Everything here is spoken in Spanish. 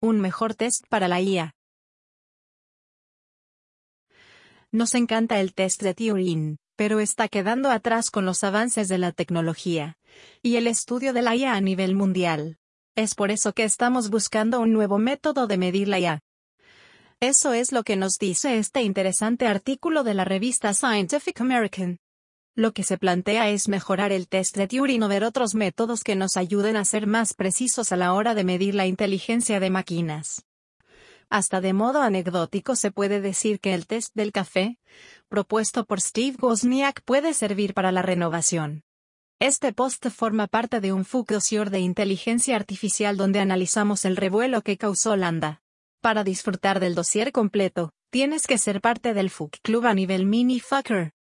Un mejor test para la IA. Nos encanta el test de Turing, pero está quedando atrás con los avances de la tecnología y el estudio de la IA a nivel mundial. Es por eso que estamos buscando un nuevo método de medir la IA. Eso es lo que nos dice este interesante artículo de la revista Scientific American. Lo que se plantea es mejorar el test de Turing o ver otros métodos que nos ayuden a ser más precisos a la hora de medir la inteligencia de máquinas. Hasta de modo anecdótico se puede decir que el test del café, propuesto por Steve Wozniak, puede servir para la renovación. Este post forma parte de un FUC dossier de inteligencia artificial donde analizamos el revuelo que causó Landa. Para disfrutar del dossier completo, tienes que ser parte del FUC Club a nivel mini fucker.